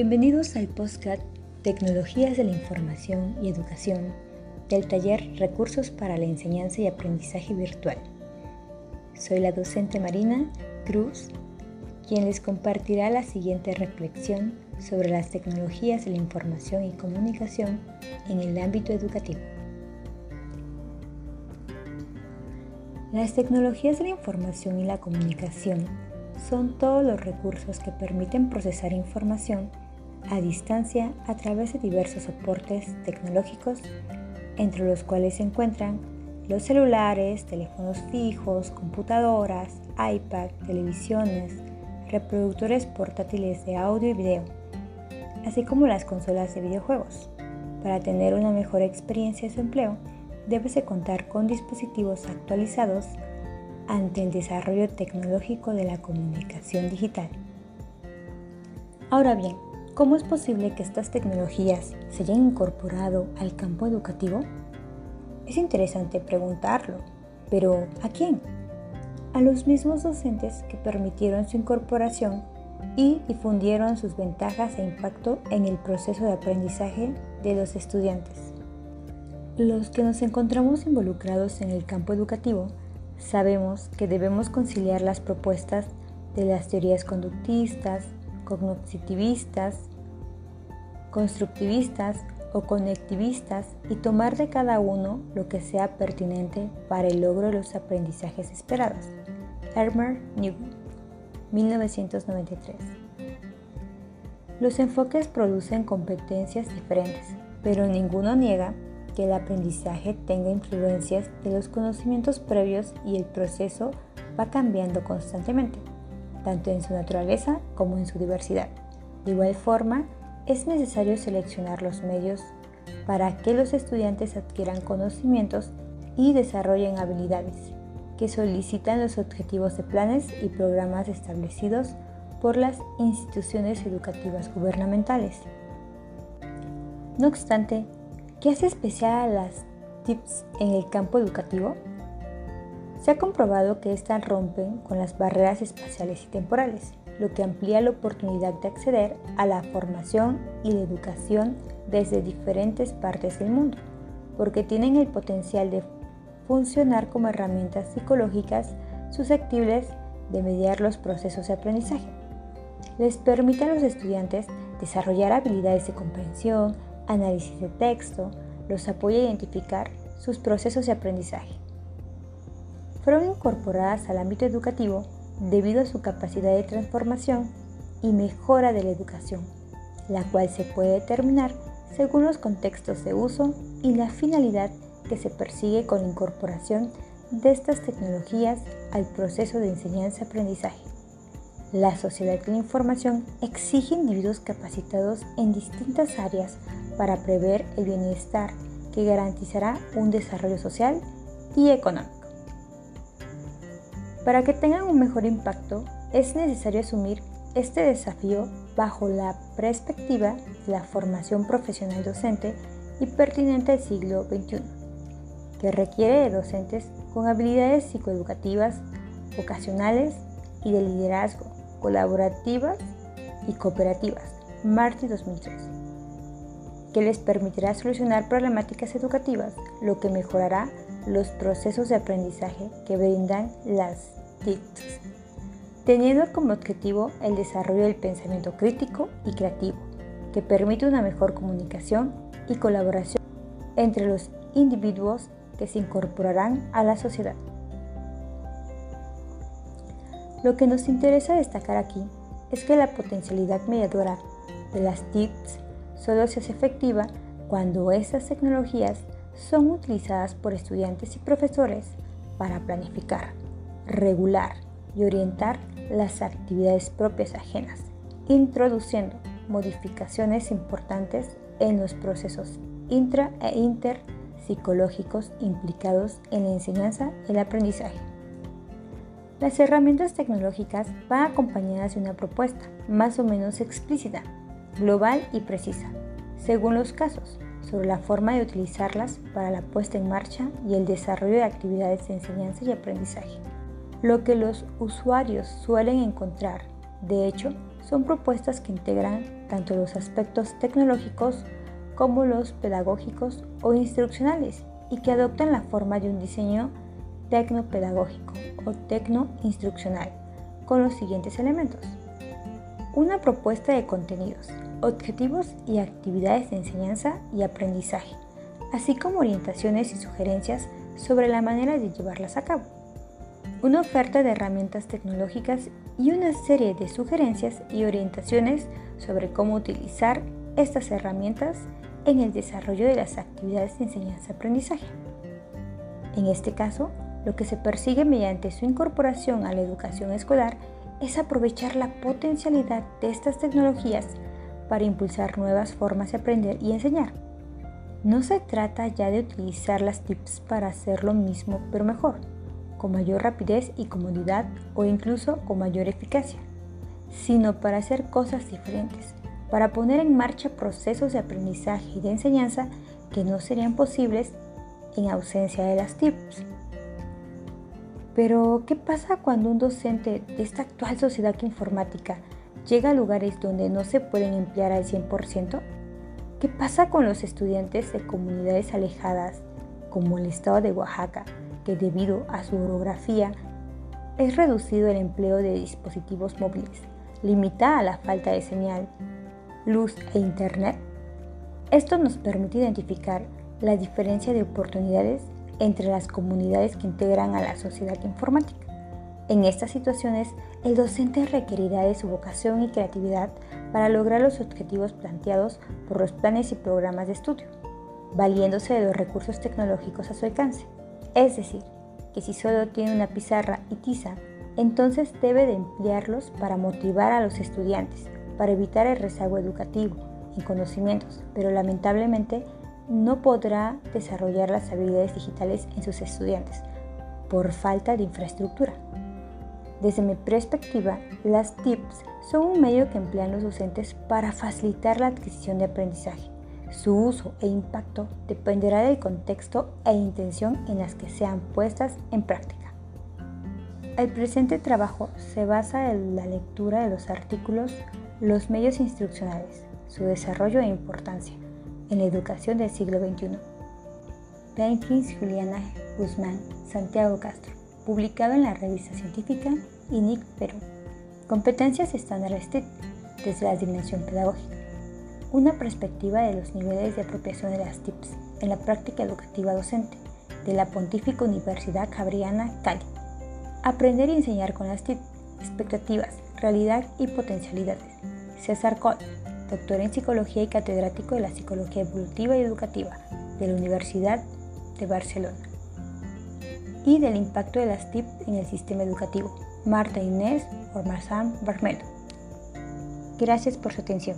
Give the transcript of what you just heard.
Bienvenidos al podcast Tecnologías de la Información y Educación del taller Recursos para la Enseñanza y Aprendizaje Virtual. Soy la docente Marina Cruz, quien les compartirá la siguiente reflexión sobre las tecnologías de la información y comunicación en el ámbito educativo. Las tecnologías de la información y la comunicación son todos los recursos que permiten procesar información a distancia a través de diversos soportes tecnológicos, entre los cuales se encuentran los celulares, teléfonos fijos, computadoras, iPad, televisiones, reproductores portátiles de audio y video, así como las consolas de videojuegos. Para tener una mejor experiencia de su empleo, debes de contar con dispositivos actualizados ante el desarrollo tecnológico de la comunicación digital. Ahora bien, ¿cómo es posible que estas tecnologías se hayan incorporado al campo educativo? Es interesante preguntarlo, pero ¿a quién? A los mismos docentes que permitieron su incorporación y difundieron sus ventajas e impacto en el proceso de aprendizaje de los estudiantes. Los que nos encontramos involucrados en el campo educativo Sabemos que debemos conciliar las propuestas de las teorías conductistas, cognitivistas, constructivistas o conectivistas y tomar de cada uno lo que sea pertinente para el logro de los aprendizajes esperados. Hermer Newton, 1993. Los enfoques producen competencias diferentes, pero ninguno niega que el aprendizaje tenga influencias de los conocimientos previos y el proceso va cambiando constantemente, tanto en su naturaleza como en su diversidad. De igual forma, es necesario seleccionar los medios para que los estudiantes adquieran conocimientos y desarrollen habilidades que solicitan los objetivos de planes y programas establecidos por las instituciones educativas gubernamentales. No obstante, ¿Qué hace especial a las TIPS en el campo educativo? Se ha comprobado que éstas rompen con las barreras espaciales y temporales, lo que amplía la oportunidad de acceder a la formación y la educación desde diferentes partes del mundo, porque tienen el potencial de funcionar como herramientas psicológicas susceptibles de mediar los procesos de aprendizaje. Les permite a los estudiantes desarrollar habilidades de comprensión, análisis de texto, los apoya a identificar sus procesos de aprendizaje. Fueron incorporadas al ámbito educativo debido a su capacidad de transformación y mejora de la educación, la cual se puede determinar según los contextos de uso y la finalidad que se persigue con la incorporación de estas tecnologías al proceso de enseñanza-aprendizaje. La sociedad de la información exige individuos capacitados en distintas áreas para prever el bienestar que garantizará un desarrollo social y económico. Para que tengan un mejor impacto, es necesario asumir este desafío bajo la perspectiva de la formación profesional docente y pertinente al siglo XXI, que requiere de docentes con habilidades psicoeducativas, vocacionales y de liderazgo, colaborativas y cooperativas. Marti 2003 que les permitirá solucionar problemáticas educativas, lo que mejorará los procesos de aprendizaje que brindan las TICs, teniendo como objetivo el desarrollo del pensamiento crítico y creativo, que permite una mejor comunicación y colaboración entre los individuos que se incorporarán a la sociedad. Lo que nos interesa destacar aquí es que la potencialidad mediadora de las TICs solo se hace efectiva cuando estas tecnologías son utilizadas por estudiantes y profesores para planificar, regular y orientar las actividades propias ajenas, introduciendo modificaciones importantes en los procesos intra e inter psicológicos implicados en la enseñanza y el aprendizaje. Las herramientas tecnológicas van acompañadas de una propuesta más o menos explícita global y precisa, según los casos, sobre la forma de utilizarlas para la puesta en marcha y el desarrollo de actividades de enseñanza y aprendizaje. Lo que los usuarios suelen encontrar, de hecho, son propuestas que integran tanto los aspectos tecnológicos como los pedagógicos o instruccionales y que adoptan la forma de un diseño tecnopedagógico o tecnoinstruccional con los siguientes elementos. Una propuesta de contenidos, objetivos y actividades de enseñanza y aprendizaje, así como orientaciones y sugerencias sobre la manera de llevarlas a cabo. Una oferta de herramientas tecnológicas y una serie de sugerencias y orientaciones sobre cómo utilizar estas herramientas en el desarrollo de las actividades de enseñanza-aprendizaje. En este caso, lo que se persigue mediante su incorporación a la educación escolar es aprovechar la potencialidad de estas tecnologías para impulsar nuevas formas de aprender y enseñar. No se trata ya de utilizar las TIPS para hacer lo mismo pero mejor, con mayor rapidez y comodidad o incluso con mayor eficacia, sino para hacer cosas diferentes, para poner en marcha procesos de aprendizaje y de enseñanza que no serían posibles en ausencia de las TIPS. Pero, ¿qué pasa cuando un docente de esta actual sociedad informática llega a lugares donde no se pueden emplear al 100%? ¿Qué pasa con los estudiantes de comunidades alejadas, como el estado de Oaxaca, debido a su orografía es reducido el empleo de dispositivos móviles, limita a la falta de señal, luz e internet? Esto nos permite identificar la diferencia de oportunidades entre las comunidades que integran a la sociedad informática. En estas situaciones, el docente requerirá de su vocación y creatividad para lograr los objetivos planteados por los planes y programas de estudio, valiéndose de los recursos tecnológicos a su alcance. Es decir, que si solo tiene una pizarra y tiza, entonces debe de emplearlos para motivar a los estudiantes, para evitar el rezago educativo en conocimientos, pero lamentablemente no podrá desarrollar las habilidades digitales en sus estudiantes por falta de infraestructura. Desde mi perspectiva, las TIPS son un medio que emplean los docentes para facilitar la adquisición de aprendizaje. Su uso e impacto dependerá del contexto e intención en las que sean puestas en práctica. El presente trabajo se basa en la lectura de los artículos Los medios instruccionales, su desarrollo e importancia, en la educación del siglo XXI. Jenkins, Juliana Guzmán, Santiago Castro, publicado en la revista científica INIC Perú. Competencias estándares TIC desde la dimensión pedagógica. Una perspectiva de los niveles de apropiación de las TIPS en la práctica educativa docente de la Pontífica Universidad Cabriana Cali. Aprender y enseñar con las TIPS, expectativas, realidad y potencialidades. César Coll, doctor en psicología y catedrático de la psicología evolutiva y educativa de la Universidad de Barcelona. Y del impacto de las TIP en el sistema educativo. Marta Inés Ormazán Barmelo. Gracias por su atención.